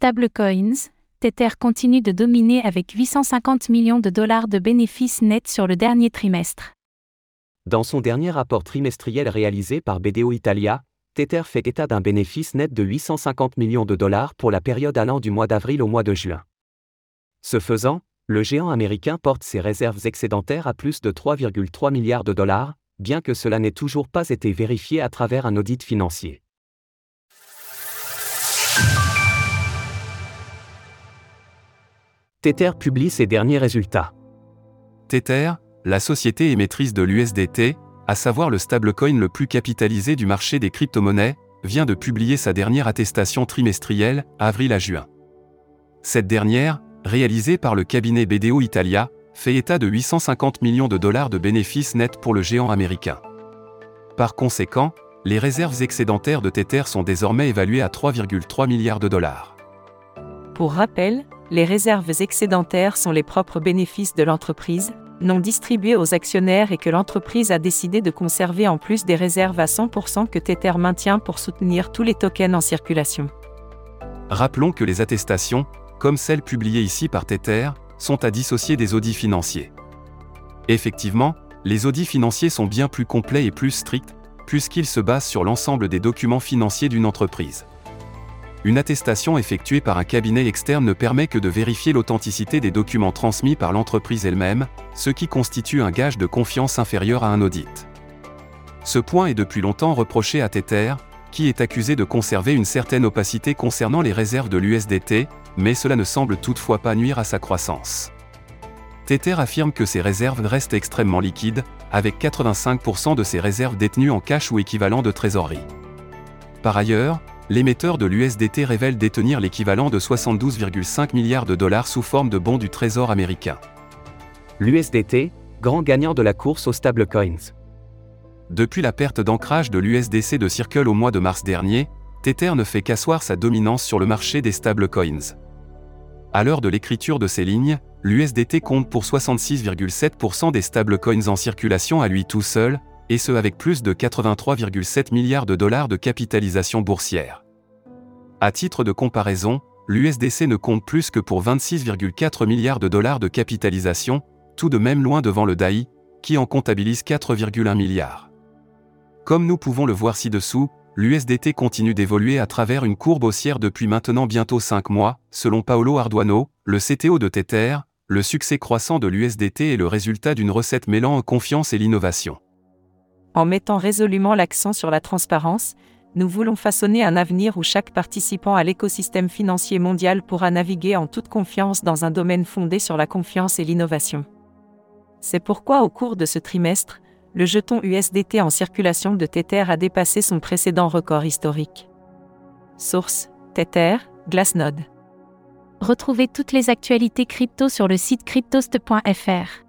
stablecoins, Tether continue de dominer avec 850 millions de dollars de bénéfices nets sur le dernier trimestre. Dans son dernier rapport trimestriel réalisé par BDO Italia, Tether fait état d'un bénéfice net de 850 millions de dollars pour la période allant du mois d'avril au mois de juin. Ce faisant, le géant américain porte ses réserves excédentaires à plus de 3,3 milliards de dollars, bien que cela n'ait toujours pas été vérifié à travers un audit financier. Tether publie ses derniers résultats. Tether, la société émettrice de l'USDT, à savoir le stablecoin le plus capitalisé du marché des crypto-monnaies, vient de publier sa dernière attestation trimestrielle, avril à juin. Cette dernière, réalisée par le cabinet BDO Italia, fait état de 850 millions de dollars de bénéfices nets pour le géant américain. Par conséquent, les réserves excédentaires de Tether sont désormais évaluées à 3,3 milliards de dollars. Pour rappel, les réserves excédentaires sont les propres bénéfices de l'entreprise, non distribués aux actionnaires et que l'entreprise a décidé de conserver en plus des réserves à 100% que Tether maintient pour soutenir tous les tokens en circulation. Rappelons que les attestations, comme celles publiées ici par Tether, sont à dissocier des audits financiers. Effectivement, les audits financiers sont bien plus complets et plus stricts, puisqu'ils se basent sur l'ensemble des documents financiers d'une entreprise une attestation effectuée par un cabinet externe ne permet que de vérifier l'authenticité des documents transmis par l'entreprise elle-même, ce qui constitue un gage de confiance inférieur à un audit. Ce point est depuis longtemps reproché à Tether, qui est accusé de conserver une certaine opacité concernant les réserves de l'USDT, mais cela ne semble toutefois pas nuire à sa croissance. Tether affirme que ses réserves restent extrêmement liquides, avec 85% de ses réserves détenues en cash ou équivalent de trésorerie. Par ailleurs, l'émetteur de l'USDT révèle détenir l'équivalent de 72,5 milliards de dollars sous forme de bons du Trésor américain. L'USDT, grand gagnant de la course aux stablecoins. Depuis la perte d'ancrage de l'USDC de Circle au mois de mars dernier, Tether ne fait qu'asseoir sa dominance sur le marché des stablecoins. À l'heure de l'écriture de ces lignes, l'USDT compte pour 66,7% des stablecoins en circulation à lui tout seul, et ce avec plus de 83,7 milliards de dollars de capitalisation boursière. À titre de comparaison, l'USDC ne compte plus que pour 26,4 milliards de dollars de capitalisation, tout de même loin devant le DAI, qui en comptabilise 4,1 milliards. Comme nous pouvons le voir ci-dessous, l'USDT continue d'évoluer à travers une courbe haussière depuis maintenant bientôt 5 mois, selon Paolo Arduano, le CTO de Tether, le succès croissant de l'USDT est le résultat d'une recette mêlant confiance et l'innovation. En mettant résolument l'accent sur la transparence, nous voulons façonner un avenir où chaque participant à l'écosystème financier mondial pourra naviguer en toute confiance dans un domaine fondé sur la confiance et l'innovation. C'est pourquoi au cours de ce trimestre, le jeton USDT en circulation de Tether a dépassé son précédent record historique. Source Tether, Glassnode. Retrouvez toutes les actualités crypto sur le site cryptost.fr.